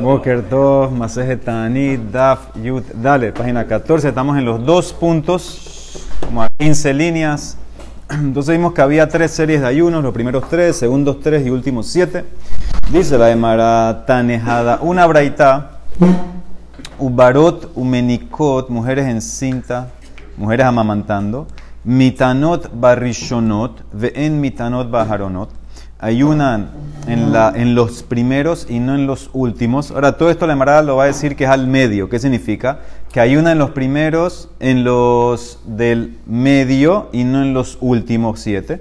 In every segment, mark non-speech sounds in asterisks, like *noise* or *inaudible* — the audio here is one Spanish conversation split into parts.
Boker Tov, Masejet Tanit, Daf, Yud, Dale, página 14. Estamos en los dos puntos, como a 15 líneas. *clears throat* Entonces vimos que había tres series de ayunos, los primeros tres, segundos tres y últimos siete. Dice la de Tanejada, una braita, Ubarot, Umenikot, mujeres en cinta, mujeres amamantando, Mitanot barrishonot, Ve'en mitanot baharonot ayunan en, la, en los primeros y no en los últimos. Ahora, todo esto la Emara lo va a decir que es al medio. ¿Qué significa? Que ayunan en los primeros, en los del medio y no en los últimos siete.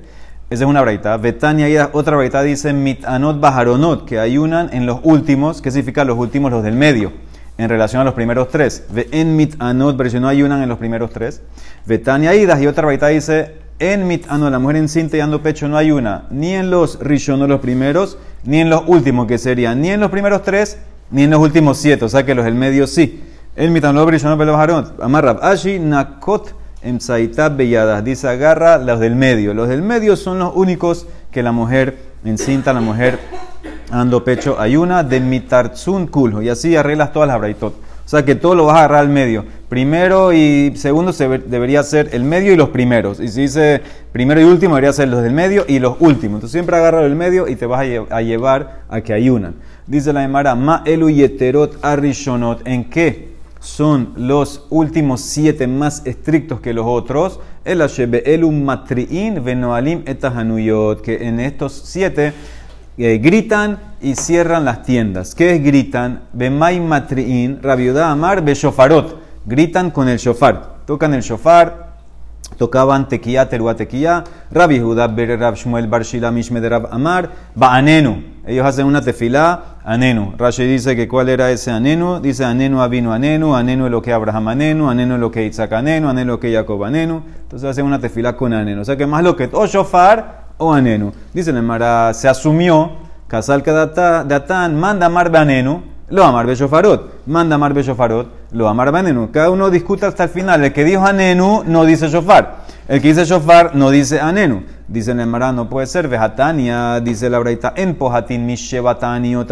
Esa es una braita. Betania y otra braita dice mitanot bajaronot, que ayunan en los últimos. ¿Qué significa los últimos? Los del medio. En relación a los primeros tres. En mitanot, pero si no ayunan en los primeros tres. Betania y otra braita dice en mitano, la mujer encinta y dando pecho no hay una, ni en los rishonos los primeros, ni en los últimos, que serían ni en los primeros tres, ni en los últimos siete, o sea que los del medio sí. En mitano los rishonos pero bajaron. Amarrab, ashi nakot emsaitab belladas, dice agarra los del medio. Los del medio son los únicos que la mujer encinta, la mujer dando pecho hay una de mitarzun kulho, y así arreglas todas las braitot. O sea que todo lo vas a agarrar al medio. Primero y segundo se debería ser el medio y los primeros. Y si dice primero y último, debería ser los del medio y los últimos. Entonces siempre agarra el medio y te vas a llevar a que ayunan. Dice la Emara, Ma elu yeterot arishonot. ¿En qué son los últimos siete más estrictos que los otros? El ashebe elu matriin venoalim etahanuyot. Que en estos siete eh, gritan y cierran las tiendas. ¿Qué es gritan? Bemay matriin, rabiudá amar, shofarot. Gritan con el shofar. Tocan el shofar, tocaban tequía, teruá tequía, Rabbi Judá, Rab Shmuel, Bar Shila, Mishme de Rab Amar, Anenu. Ellos hacen una tefilá, Anenu. Rashi dice que cuál era ese Anenu. Dice Anenu Avinu Anenu, Anenu lo que Abraham Anenu, Anenu lo que Isaac Anenu, Anenu lo que Jacob Anenu. Entonces hacen una tefilá con Anenu. O sea que más lo que o shofar o anenu. Dice el Mara, se asumió, casal de Atán, manda amar anenu, lo amar shofarot, manda amar shofarot, lo amar anenu. Cada uno discute hasta el final. El que dijo anenu no dice shofar. El que dice shofar no dice anenu. Dice el Mara, no puede ser, vejatania, dice la braita, en pohatin mishevatani o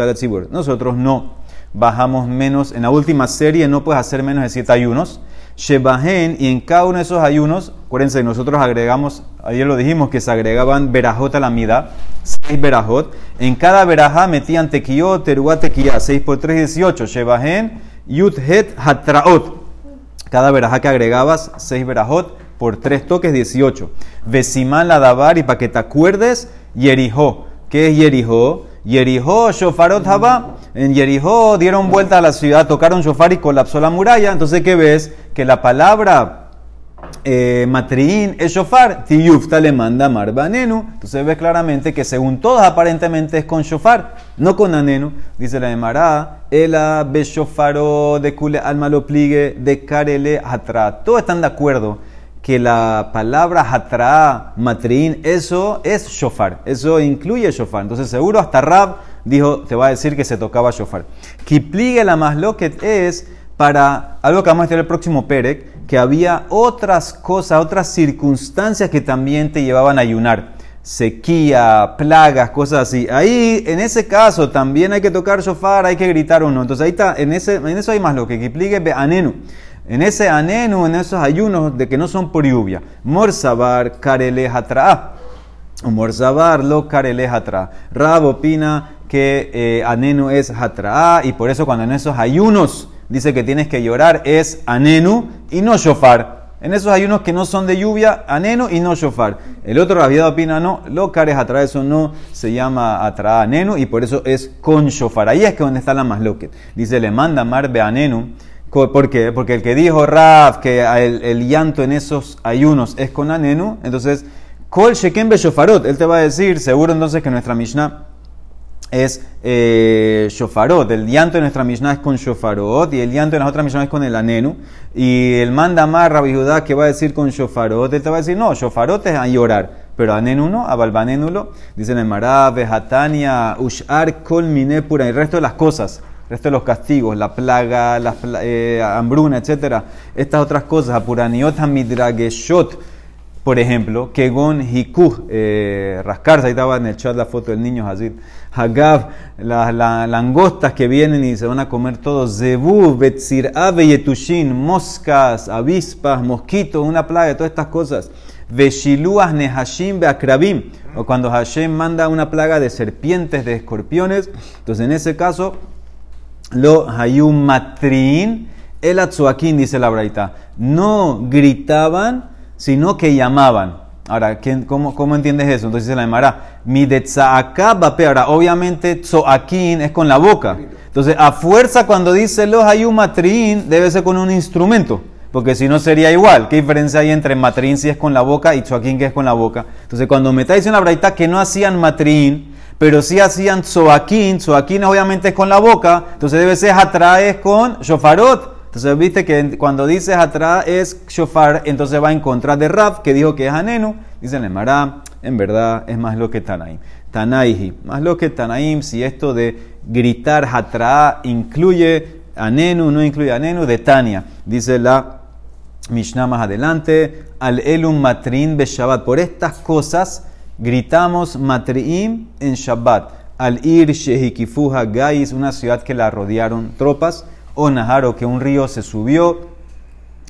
Nosotros no bajamos menos, en la última serie no puedes hacer menos de siete ayunos. Shebahen, y en cada uno de esos ayunos, acuérdense, nosotros agregamos, ayer lo dijimos, que se agregaban verajot a la mida, seis verajot. En cada verajá metían tequiyot, teruá, tequiyá, seis por tres, dieciocho. Shebahen, yut, het, hatraot. Cada verajá que agregabas, seis verajot, por tres toques, dieciocho. Vesimán la dabar, y para que te acuerdes, yerijó. ¿Qué es yerijó? Yerijó, shofarot haba. En Yerijó dieron vuelta a la ciudad, tocaron shofar y colapsó la muralla. Entonces, ¿qué ves? Que la palabra eh, matriín es shofar, tiyufta le manda marbanenu. Entonces ves claramente que según todos aparentemente es con shofar, no con anenu. Dice la Emara, ela shofaro de kule alma lo pligue de karele hatra. Todos están de acuerdo que la palabra hatra, matrin, eso es shofar. Eso incluye shofar. Entonces seguro hasta Rab dijo, te va a decir que se tocaba shofar. Kipligue la masloquet es para algo que vamos a estudiar el próximo Perek, que había otras cosas, otras circunstancias que también te llevaban a ayunar. Sequía, plagas, cosas así. Ahí, en ese caso, también hay que tocar shofar, hay que gritar uno. Entonces ahí está, en, ese, en eso hay más lo que Kipligue anenu en ese anenu, en esos ayunos de que no son por lluvia. Morzabar karele hatra. Morzabar lo karele hatra. Rab opina que eh, anenu es hatra y por eso cuando en esos ayunos dice que tienes que llorar es anenu y no shofar. En esos ayunos que no son de lluvia, anenu y no shofar. El otro rabiado opina no, lo cares atra, eso no se llama atra anenu y por eso es con shofar. Ahí es que donde está la más loque. Dice, le manda marbe anenu ¿Por qué? Porque el que dijo Raf que el, llanto en esos ayunos es con anenu, entonces, Kol Sheken Shofarot, él te va a decir, seguro entonces que nuestra Mishnah es eh, shofarot. El llanto de nuestra Mishnah es con shofarot y el llanto de las otras Mishnah es con el anenu. Y el manda más Rabbi Judá que va a decir con shofarot, él te va a decir, no, shofarot es a llorar. Pero anenu no, abalbanénulo, dice en el mará, vejatania, ushar, kol mine pura, y el resto de las cosas resto de los castigos, la plaga, la eh, hambruna, etc. Estas otras cosas, apuraniot midrageshot, Por ejemplo, Kegon Hikuh, eh, rascarse, ahí estaba en el chat la foto del niño Hazid. Hagav, las langostas que vienen y se van a comer todos. Zebu, Betzir, Ave, Yetushin, moscas, avispas, mosquitos, una plaga, todas estas cosas. Veshiluas, Nehashim, Beakrabim. O cuando Hashem manda una plaga de serpientes, de escorpiones. Entonces, en ese caso, lo hayum matrin, el atzuakin, dice la braita. No gritaban, sino que llamaban. Ahora, cómo, ¿cómo, entiendes eso? Entonces dice la Emara, mi de Ahora, obviamente, tzoakin es con la boca. Entonces, a fuerza, cuando dice los hayum matrin, debe ser con un instrumento. Porque si no sería igual. ¿Qué diferencia hay entre matrin si es con la boca y tzoakin que es con la boca? Entonces, cuando me está diciendo la braita que no hacían matrin, pero si hacían tzoaquín, tzoaquín obviamente es con la boca, entonces debe ser atraes con shofarot. Entonces viste que cuando dices atrás es shofar, entonces va en contra de Rab, que dijo que es anenu. Dice Nemara, en verdad es más lo que Tanaim. Tanaihi, más lo que Tanaim, si esto de gritar hatra incluye anenu, no incluye anenu, de Tania. Dice la Mishnah más adelante, al elum matrin be Shabbat. Por estas cosas Gritamos Matriim en Shabbat. Al ir Shehikifuha Gais, una ciudad que la rodearon tropas, o Naharo, que un río se subió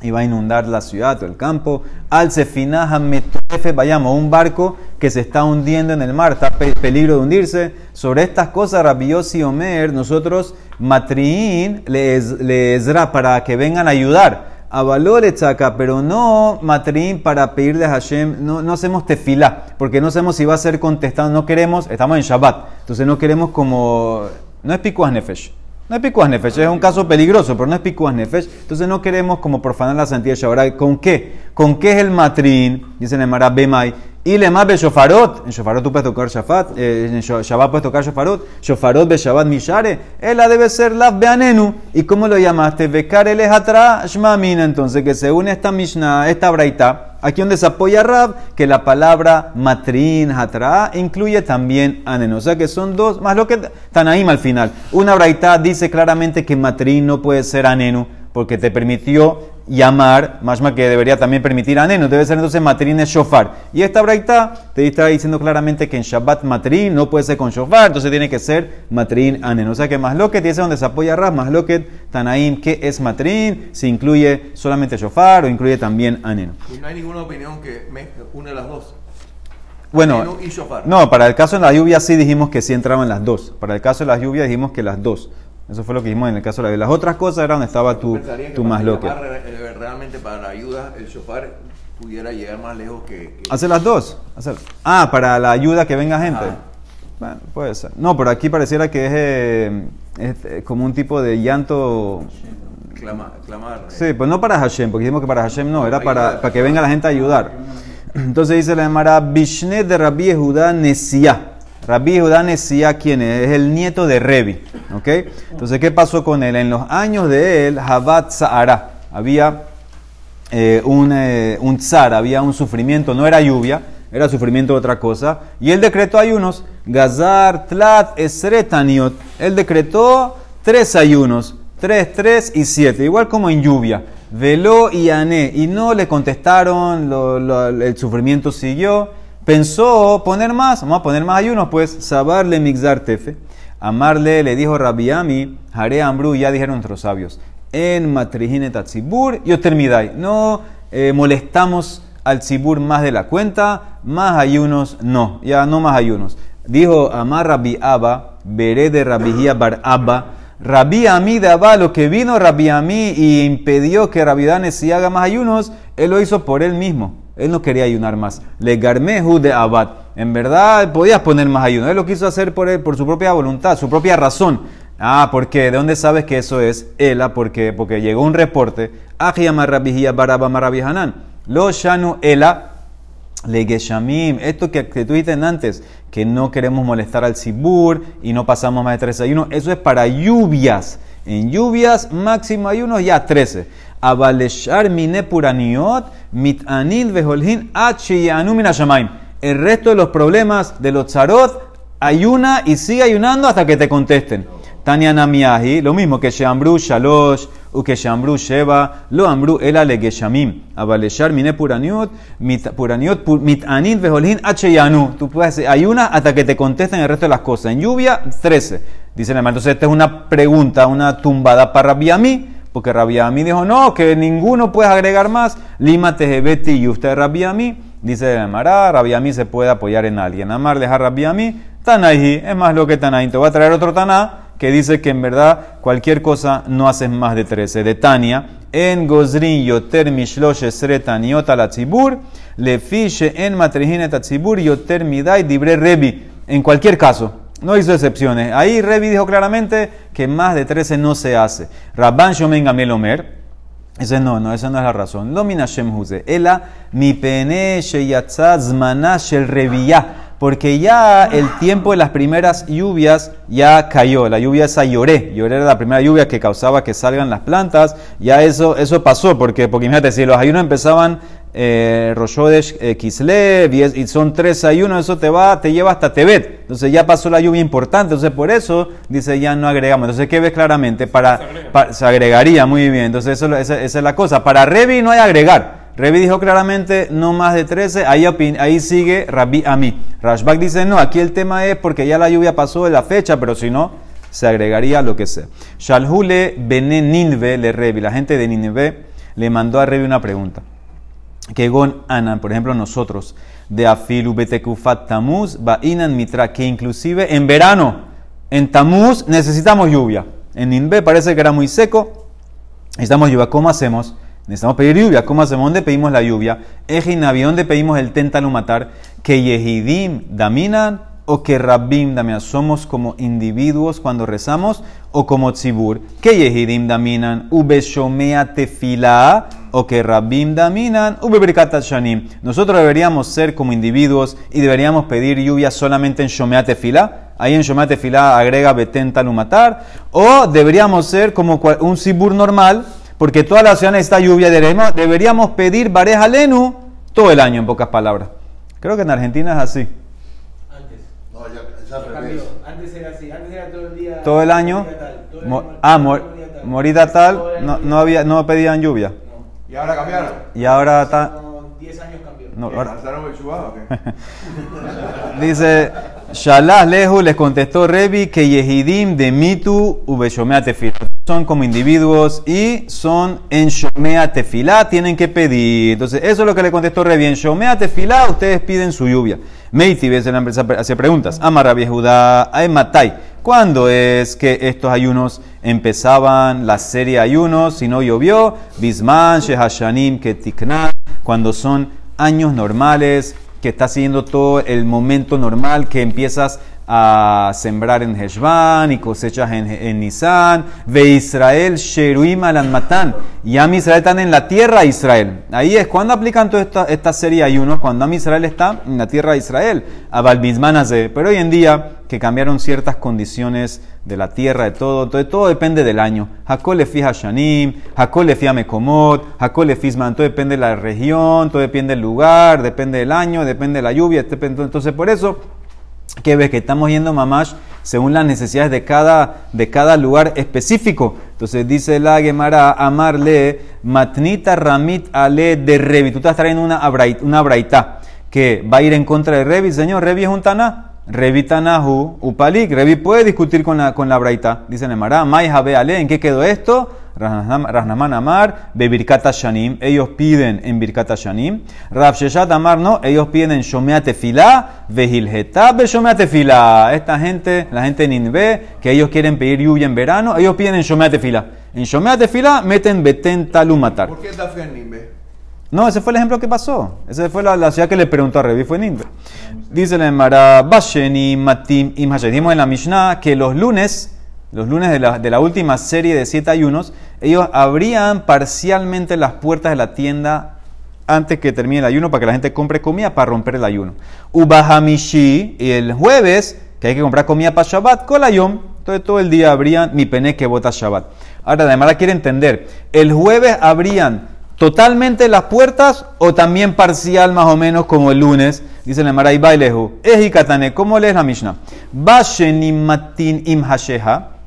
y va a inundar la ciudad o el campo. Al Sefinaha Metofe, vayamos, un barco que se está hundiendo en el mar, está peligro de hundirse. Sobre estas cosas, Rabiosi Omer, nosotros Matriín les, les para que vengan a ayudar a valores acá, pero no matrim para pedirle a Hashem, no, no hacemos tefilá, porque no sabemos si va a ser contestado, no queremos, estamos en Shabbat, entonces no queremos como, no es pikuas nefesh, no es pikuas nefesh, es un caso peligroso, pero no es pikuas nefesh, entonces no queremos como profanar la santidad de Shabbat, ¿con qué? ¿Con qué es el matrim? Dice el Emara Bemai, y le más shofarot. En shofarot tú puedes tocar shafat. Eh, en Shabbat puedes tocar shofarot. Shofarot be Shabbat mishare. Ella debe ser la beanenu. ¿Y cómo lo llamaste? Bekar el shmamina. Entonces que se une esta mishnah, esta braita. Aquí donde se apoya Rab, que la palabra matrin, hatra, incluye también anenu. O sea que son dos, más lo que Tanaim al final. Una braita dice claramente que matrin no puede ser anenu, porque te permitió llamar, más que debería también permitir anenu, debe ser entonces matrin es shofar. Y esta braita te está diciendo claramente que en Shabbat matrin no puede ser con shofar, entonces tiene que ser matrin anenu. O sea que más lo que dice donde se apoya Ras, más lo que Tanaim, que es matrin, si incluye solamente shofar o incluye también anenu. Y no hay ninguna opinión que une las dos. Bueno, no, para el caso de la lluvia sí dijimos que sí entraban las dos. Para el caso de la lluvia dijimos que las dos. Eso fue lo que dijimos en el caso de las otras cosas, era donde estaba tu, tu más loque. Eh, realmente para la ayuda, el shofar pudiera llegar más lejos que. Hacer las dos. Hacer. Ah, para la ayuda que venga gente. Bueno, puede ser. No, pero aquí pareciera que es, eh, eh, como un tipo de llanto. clamar. Sí, pues no para Hashem, porque dijimos que para Hashem no, era para, para que venga la gente a ayudar. *clears throat* Entonces dice la Emara, Bishne de Rabbi Judá Nesia. Rabbi Judá Nesia, ¿quién es? Es el nieto de Revi. ¿Ok? Entonces, ¿qué pasó con él? En los años de él, Jabat Sahara, había eh, un, eh, un zar, había un sufrimiento, no era lluvia, era sufrimiento de otra cosa. Y él decretó ayunos, Gazar, Tlat, Esretaniot. Él decretó tres ayunos, tres, tres y siete, igual como en lluvia. Veló y Ané, y no le contestaron, el sufrimiento siguió. Pensó poner más, vamos a poner más ayunos, pues, sabarle mixar tefe. Amarle le dijo Rabiami, Jare Ambru, ya dijeron nuestros sabios, en matrijine tatzibur y termidai. No eh, molestamos al tzibur más de la cuenta, más ayunos no, ya no más ayunos. Dijo Amar Rabi Abba, veré de Rabihia Bar Abba, Rabbi Ami de Abba, lo que vino Rabbi Ami y impidió que Rabbi haga más ayunos, él lo hizo por él mismo. Él no quería ayunar más. Le garmehu de abad. En verdad, podías poner más ayuno. Él lo quiso hacer por, él, por su propia voluntad, su propia razón. Ah, ¿por qué? ¿De dónde sabes que eso es? Ela, porque, porque llegó un reporte. baraba Lo shanu ela le geshamim. Esto que, que tú dijiste antes, que no queremos molestar al sibur y no pasamos más de tres ayunos. Eso es para lluvias. En lluvias, máximo ayunos ya 13. Abaleshar mine puraniot mitanin veholhin. El resto de los problemas de los tzarot, ayuna y sigue ayunando hasta que te contesten. Tanya Namiahi, lo mismo que Sheambru, Shalosh, ukeshambru sheva, lo ambru ela legeshamim, abaleshar mine puraniot, mit, puraniot pu- mitanin veholhin acheyanu. Tú puedes ayuna hasta que te contesten el resto de las cosas. En lluvia, 13. Dice el. Entonces, esta es una pregunta, una tumbada para Rabiami, porque Rabiami dijo, no, que ninguno puede agregar más. Lima tejebeti y usted Rabiami. Dice el Mará, Rabiami se puede apoyar en alguien. Amar dejar Rabiami, Tanahi, es más lo que Tanahi. Te voy a traer otro Taná que dice que en verdad cualquier cosa no haces más de 13. De Tania, en Gozrin yoter mishlosh esre taniot al atzibur, le fiche en matrijinet atzibur yoter midai dibre rebi. En cualquier caso, no hizo excepciones. Ahí Rebi dijo claramente que más de 13 no se hace. Rabban Shomen Gamel Omer, ese no, no, esa no es la razón. Lo min Hashem huze. Ela mi pene sheyatza zmana shel reviyah. Porque ya el tiempo de las primeras lluvias ya cayó. La lluvia esa lloré. Lloré era la primera lluvia que causaba que salgan las plantas. Ya eso, eso pasó. Porque, porque imagínate, si los ayunos empezaban eh, Roshodesh eh, Kislev y, son tres ayunos, eso te va, te lleva hasta Tebet. Entonces ya pasó la lluvia importante. Entonces por eso dice ya no agregamos. Entonces, ¿qué ves claramente? Para, pa- se agregaría muy bien. Entonces, eso, esa, esa es la cosa. Para Revi no hay agregar. Revi dijo claramente no más de 13. Ahí, ahí sigue Rabbi Ami. Rashbak dice no, aquí el tema es porque ya la lluvia pasó de la fecha, pero si no, se agregaría lo que sea. Shalhule Bene Ninve le Revi. La gente de Ninve le mandó a Revi una pregunta que gon anan, por ejemplo nosotros, de afilu betekufat tamuz, ba'inan mitra, que inclusive en verano, en tamuz necesitamos lluvia. En Ninbe parece que era muy seco, necesitamos lluvia. ¿Cómo hacemos? Necesitamos pedir lluvia. ¿Cómo hacemos? ¿Dónde pedimos la lluvia? Ejinavi, ¿dónde pedimos el tentalumatar? Que yehidim daminan o que rabbim daminan. ¿Somos como individuos cuando rezamos o como tzibur? Que yehidim daminan ubeshomea tefila o que rabbim daminan ubebrikat shanim. Nosotros deberíamos ser como individuos y deberíamos pedir lluvia solamente en shomea tefila. Ahí en shomea tefila agrega beten talumatar. O deberíamos ser como un tzibur normal porque toda la ciudad necesita lluvia. Deberíamos, deberíamos pedir bareja lenu todo el año, en pocas palabras. Creo que en Argentina es así. Antes. No, ya, revés. Antes era así. Antes era todo el día. Todo el año. todo el ah, todo mor- el día tal. no, no, había, no pedían lluvia. ¿Y ahora cambiaron? Y ahora está... Como 10 años cambió. No, ¿Qué, ahora-. *laughs* Dice, Shalah Lehu les contestó Revi que Yehidim de Mitu Ubeshomea Tefilá. Son como individuos y son en Shomea Tefilá, tienen que pedir. Entonces, eso es lo que le contestó Revi. En Shomea Tefilá, ustedes piden su lluvia. Meiti ves la empresa hace preguntas. Amar Rabbi Judá, ay Matai. ¿Cuándo es que estos ayunos empezaban la serie de ayunos si no llovió? Bisman, Shehashanim, Ketikna, cuando son años normales, que está siguiendo todo el momento normal, que empiezas a sembrar en Heshvan y cosechas en, en Nisan, ve Israel, Sheruim Alanmatan, y Am Israel están en la tierra de Israel. Ahí es cuando aplican toda esta, esta serie de ayunos, cuando Am Israel está en la tierra de Israel, a Balbizmanase. Pero hoy en día, que cambiaron ciertas condiciones de la tierra, de todo, entonces todo depende del año. Hakol le fija Shanim, Hakol le fija Mekomot, Hakol le fisman, todo depende de la región, todo depende del lugar, depende del año, depende de la lluvia, entonces por eso que ves que estamos yendo mamash según las necesidades de cada, de cada lugar específico. Entonces dice la Gemara, amarle, matnita ramit ale de Revi. Tú estás trayendo una, abrait, una braita que va a ir en contra de Revi. Señor, Revi es un taná. Revi tanahu upalik. Revi puede discutir con la, con la braita. Dice la Gemara, mai habe ale. ¿En qué quedó esto? Rasnaman Amar, Bebirkata Shanim, ellos piden en Birkata Shanim. Rav Sheshat Amar, no, ellos piden en Shomea Tefilá, Vehilheta, Shomea Tefilá. Esta gente, la gente de Ninve, que ellos quieren pedir lluvia en verano, ellos piden en Shomea Tefilá. En Shomea Tefilá meten Beten Talumatar. ¿Por qué está fe en Nimbe? No, ese fue el ejemplo que pasó. Esa fue la, la ciudad que le preguntó a Revi, fue Ninve. Dice la Emara, Basheni Matim Im Hashem. Dijimos en la Mishnah que los lunes, los lunes de la, última serie de siete ayunos, ellos abrían parcialmente las puertas de la tienda antes que termine el ayuno para que la gente compre comida para romper el ayuno. Ubahamishi, y el jueves, que hay que comprar comida para Shabbat, Kolayom, entonces todo el día abrían mi pene que vota Shabbat. Ahora, Emara quiere entender, el jueves abrían totalmente las puertas o también parcial más o menos como el lunes. Dice la Emara, y bailehu, eji katane, ¿cómo lees la Mishnah? Bashenimatin im hasheha,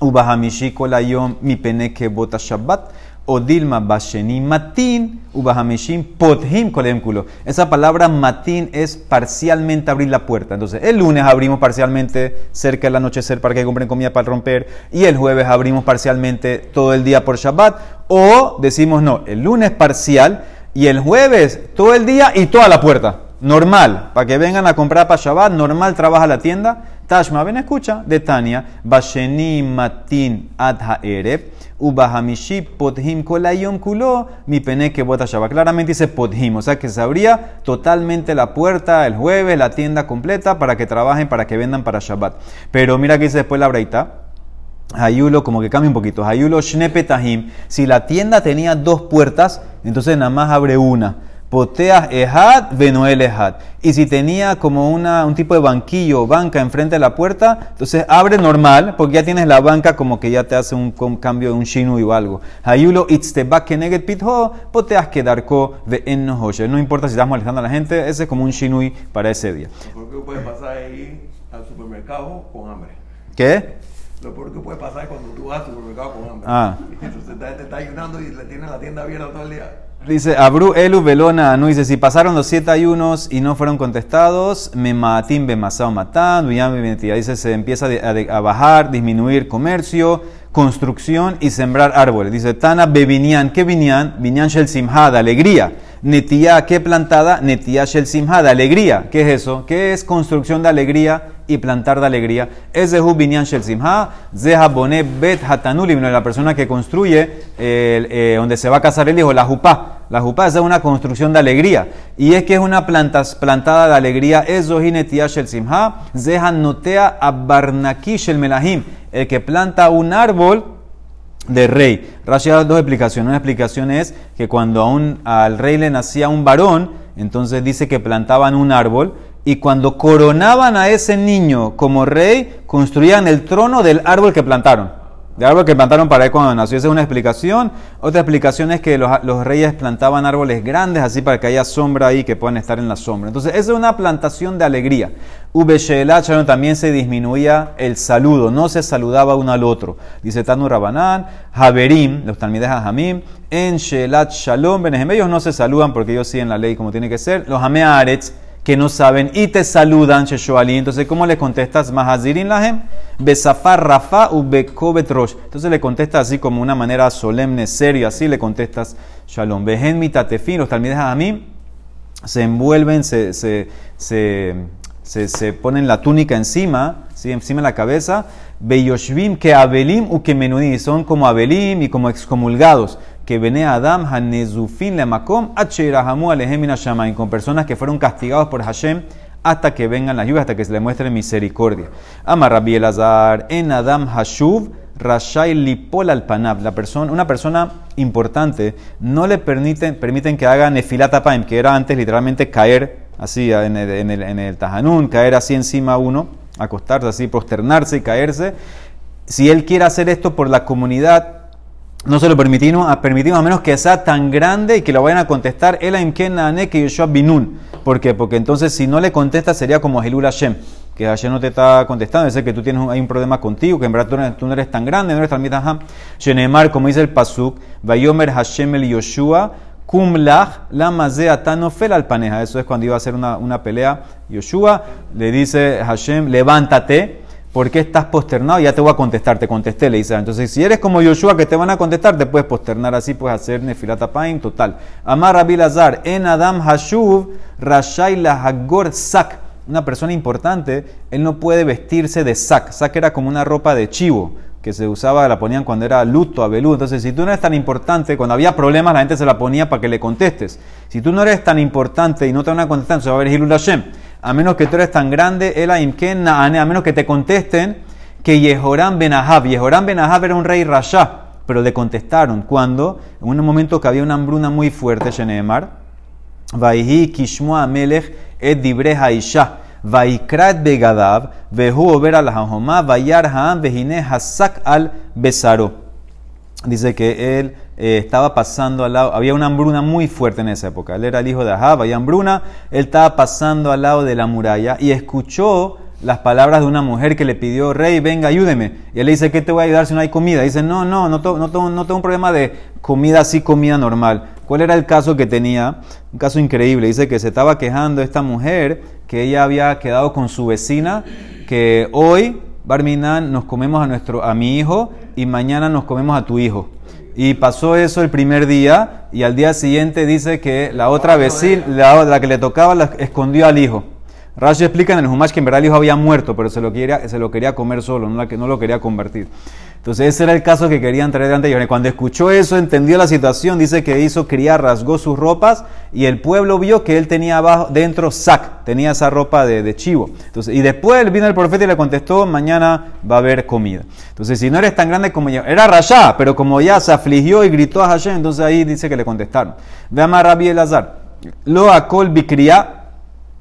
ubahamishi kolayom mi peneke bota shabbat, o dilma basheni matin, ubahamishim pothim kolem kulo. Esa palabra matin es parcialmente abrir la puerta. Entonces, el lunes abrimos parcialmente cerca del anochecer para que compren comida para romper, y el jueves abrimos parcialmente todo el día por Shabbat, o decimos no, el lunes parcial y el jueves todo el día y toda la puerta. Normal, para que vengan a comprar para Shabbat, normal trabaja la tienda. Tashma, ven, escucha, de Tania, Basheni Matin Adha Erev, Ubahamishi Podhim Kolayom Kulo, mi pene que. Claramente dice Podhim, o sea que se abría totalmente la puerta el jueves, la tienda completa, para que trabajen, para que vendan para Shabbat. Pero mira que dice después la breita. Hayulo, como que cambia un poquito. Hayulo Shnepetahim. Si la tienda tenía dos puertas, entonces nada más abre una. Poteas Ehad, Benuel Ehad. Y si tenía como una, un tipo de banquillo o banca enfrente de la puerta, entonces abre normal, porque ya tienes la banca como que ya te hace un, un cambio de un shinu o algo. Hayulo Itzteba Keneget Pitho, Poteas Kedarko en No importa si estás molestando a la gente, ese es como un shinui para ese día. ¿Por qué puedes pasar ahí al supermercado con hambre? ¿Qué? Lo peor que puede pasar es cuando tú vas al supermercado con hambre. Ah. Entonces te, te está ayunando y le tienes la tienda abierta todo el día. Dice, Abru Elu Velona, no dice, si pasaron los siete ayunos y no fueron contestados, me matim be masao matan, dice, se empieza a, a bajar, disminuir comercio, construcción y sembrar árboles. Dice, Tana bebinian, ¿qué vinian? Vinian shel simha, de alegría. Netía, ¿qué plantada? Netía shel simha, de alegría. ¿Qué es eso? ¿Qué es construcción de alegría y plantar de alegría? Es Binian shel simha, zeha boné bet hatanuli, la persona que construye eh, donde se va a casar el hijo, la jupá. La jupá es una construcción de alegría. Y es que es una plantas, plantada de alegría. Es Zohinetia shel simha, zeha notea abarnaki shel melahim. El que planta un árbol de rey. Rashi da dos explicaciones. Una explicación es que cuando al rey le nacía un varón, entonces dice que plantaban un árbol y cuando coronaban a ese niño como rey, construían el trono del árbol que plantaron de árbol que plantaron para él cuando nació. Esa es una explicación. Otra explicación es que los, reyes plantaban árboles grandes así para que haya sombra ahí, que puedan estar en la sombra. Entonces, esa es una plantación de alegría. Ubeshelat también se disminuía el saludo, no se saludaba uno al otro. Dice Tanu Rabanán, Haberim, los talmides Hamim, en Shelat Shalom, ellos no se saludan porque ellos siguen la ley como tiene que ser. Los Hamearetz, que no saben y te saludan, Sheshoali. Entonces, ¿cómo le contestas? Mahazirin lahem, besafar rafa u rosh. Entonces le contestas así como una manera solemne, seria, así le contestas Shalom. Behen mitatefin, los talmides a mí se envuelven, se, se, se, se, ponen la túnica encima, ¿sí? encima de la cabeza. Beyoshvim que abelim u que menudim, son como abelim y como excomulgados que vene Adam hanezufin le makom shamayim, con personas que fueron castigados por Hashem hasta que vengan las lluvias, hasta que se le muestre misericordia. Ama Rabbi Elazar, en Adam Hashuv, Rashai Lipol al Panab, la persona, una persona importante, no le permiten, permiten que haga Nefilat Paim, que era antes literalmente caer así en el, en el, en el Tajanún, caer así encima uno, acostarse así, prosternarse y caerse. Si él quiere hacer esto por la comunidad, no se lo permitimos, permitimos a menos que sea tan grande y que lo vayan a contestar el que Yoshua Binun. ¿Por qué? Porque entonces si no le contesta sería como Hilul Hashem, que Hashem no te está contestando, es que tú tienes hay un problema contigo, que en verdad tú no eres, tan grande, no eres tan mitajam. Shenemar, como dice el Pasuk, Vayomer Hashem el Yoshua, Kumlach la mazea tanofel al paneja. Eso es cuando iba a hacer una, una pelea. Yoshua le dice Hashem, levántate ¿Por qué estás posternado? Ya te voy a contestar, te contesté, le dice. Entonces, si eres como Yoshua que te van a contestar, te puedes posternar así, puedes hacer nefilata paim, total. Amar Rabbi Lazar, en Adam Hashuv, Rashai Lahagor Sak. Una persona importante, él no puede vestirse de sak. Sak era como una ropa de chivo que se usaba, la ponían cuando era luto, abelú. Entonces, si tú no eres tan importante, cuando había problemas, la gente se la ponía para que le contestes. Si tú no eres tan importante y no te van a contestar, se va a ver Hilul Hashem a menos que tú eres tan grande, el a menos que te contesten que Yehoram ben Ahab. Yehoram era un rey rasha, pero le contestaron cuando, en un momento que había una hambruna muy fuerte, Sheneemar, Vaihi kishmoa melech et dibre haisha. Vaikrat begadav, vehu over al vayar haan, vehine hasak al besaro. Dice que él eh, estaba pasando al lado, había una hambruna muy fuerte en esa época. Él era el hijo de Ahab, había hambruna, él estaba pasando al lado de la muralla y escuchó las palabras de una mujer que le pidió, rey, venga, ayúdeme. Y él le dice, ¿qué te voy a ayudar si no hay comida? dice, no, no, no, to- no, to- no tengo un problema de comida así, comida normal. ¿Cuál era el caso que tenía? Un caso increíble. Dice que se estaba quejando esta mujer que ella había quedado con su vecina, que hoy, Barminan, nos comemos a, nuestro, a mi hijo y mañana nos comemos a tu hijo. Y pasó eso el primer día y al día siguiente dice que la otra vecina, la, la que le tocaba, la escondió al hijo. Rashi explica en el Humash que en verdad el hijo había muerto, pero se lo quería, se lo quería comer solo, no, la no lo quería convertir. Entonces ese era el caso que querían traer de ellos. Cuando escuchó eso, entendió la situación, dice que hizo criar, rasgó sus ropas y el pueblo vio que él tenía abajo, dentro sac, tenía esa ropa de, de chivo. Y después vino el profeta y le contestó, mañana va a haber comida. Entonces si no eres tan grande como yo, era Rasha, pero como ya se afligió y gritó a Hashem, entonces ahí dice que le contestaron. Ve a Rabbi Elazar, lo acol bikriya,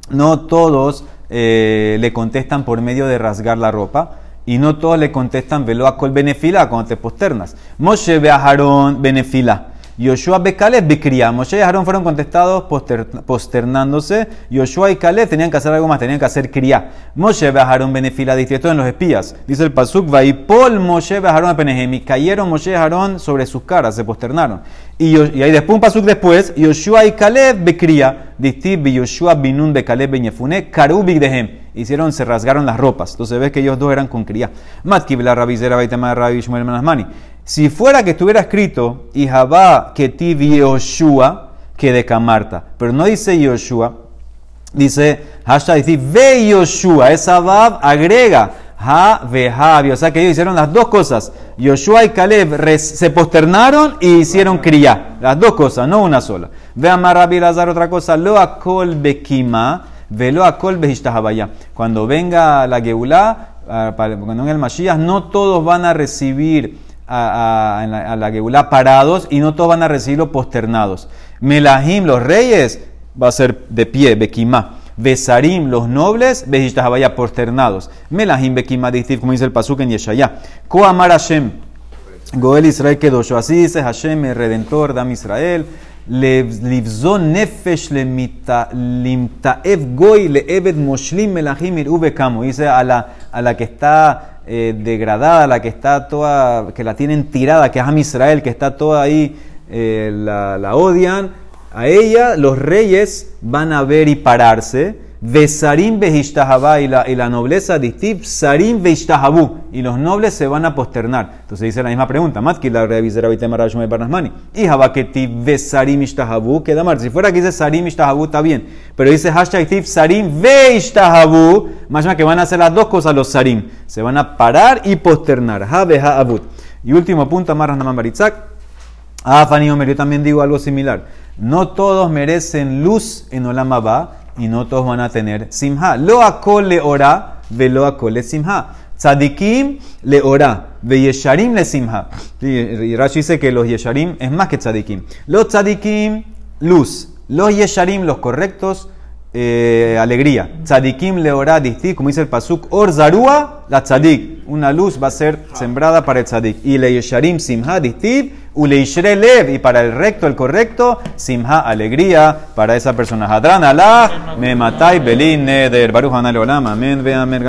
no todos eh, le contestan por medio de rasgar la ropa y no todos le contestan velo a col benefila cuando te posternas. Moshe ve a benefila. Yoshua be Caleb bikriya. Moshe y Aarón fueron contestados poster- posternándose. Yoshua y Caleb tenían que hacer algo más, tenían que hacer kriya. Moshe a Aarón benefila. Esto en los espías. Dice el pasuk Vaipol Moshe a Aarón a cayeron Moshe y Aarón sobre sus caras, se posternaron. Y, y ahí después un pasuk después, Yoshua y Caleb bekria. Distib Yoshua binun be Caleb ben Yefune, karubik dehem. Hicieron, se rasgaron las ropas. Entonces ves que ellos dos eran con cría. Matkib la rabizera baitema rabbi Shmuel Manasmani. Si fuera que estuviera escrito, y Jabá que ti Yoshua, que de Camarta. Pero no dice Yoshua, dice hashtag dice ve Yoshua. Esa Bab agrega ha ve. O sea que ellos hicieron las dos cosas. Yoshua y Caleb res- se posternaron y hicieron cría. Las dos cosas, no una sola. Ve a Lazar otra cosa. Lo akol bekima. Velo akol behishtahabaya. Cuando venga la Geulá, ah, cuando venga el Mashiach, no todos van a recibir a, la, a la Geulá parados y no todos van a recibirlo posternados. Melahim, los reyes, va a ser de pie, Bekimá. Besarim, los nobles, Behishtahabaya, posternados. Melahim, Bekimá, como dice el Pasuk en Yeshaya. Koamar Hashem. Goel Israel Kedosho. Así dice Hashem, el redentor, Dam Israel. Livzó nefesh limtaev goy le'eved moshlim melahim ir'u bekamo. Dice a la, a la que está eh, degradada, a la que está toda, que la tienen tirada, que es Am Israel, que está toda ahí, eh, la odian. A ella los reyes van a ver y pararse. Behishtahabá y la, y la nobleza distiv sarim behishtahabú y los nobles se van a posternar. Entonces dice la misma pregunta. Matki la revisera bitema rashmei barnasmani. Y habaketi besarim ishtahabú queda mal. Si fuera que dice sarim ishtahabú está bien. Pero dice hashtag tiv sarim veishtahabú. Más que van a hacer las dos cosas los sarim. Se van a parar y posternar. Ha beha abut. Y último punto, Amarras Naman Baritzak. Ah, Fanny Omer, yo también digo algo similar. No todos merecen luz en Olam Abba y no todos van a tener simha. Lo akol le ora, ve lo akol le simha. Tzadikim le ora, ve yesharim le simha. Y Rashi dice que los yesharim es más que tzadikim. Los tzadikim, luz. Los yesharim, los correctos, eh, alegría. Tzadikim le ora distik, como dice el pasuk, or zarua la tzadik. Una luz va a ser sembrada para el tzadik. Y le yesharim simha distik, uleishre lev. Y para el recto, el correcto, simha, alegría para esa persona. Hadran Allah, me matai belin neder. Baruch hanal olam, amén, ve amén.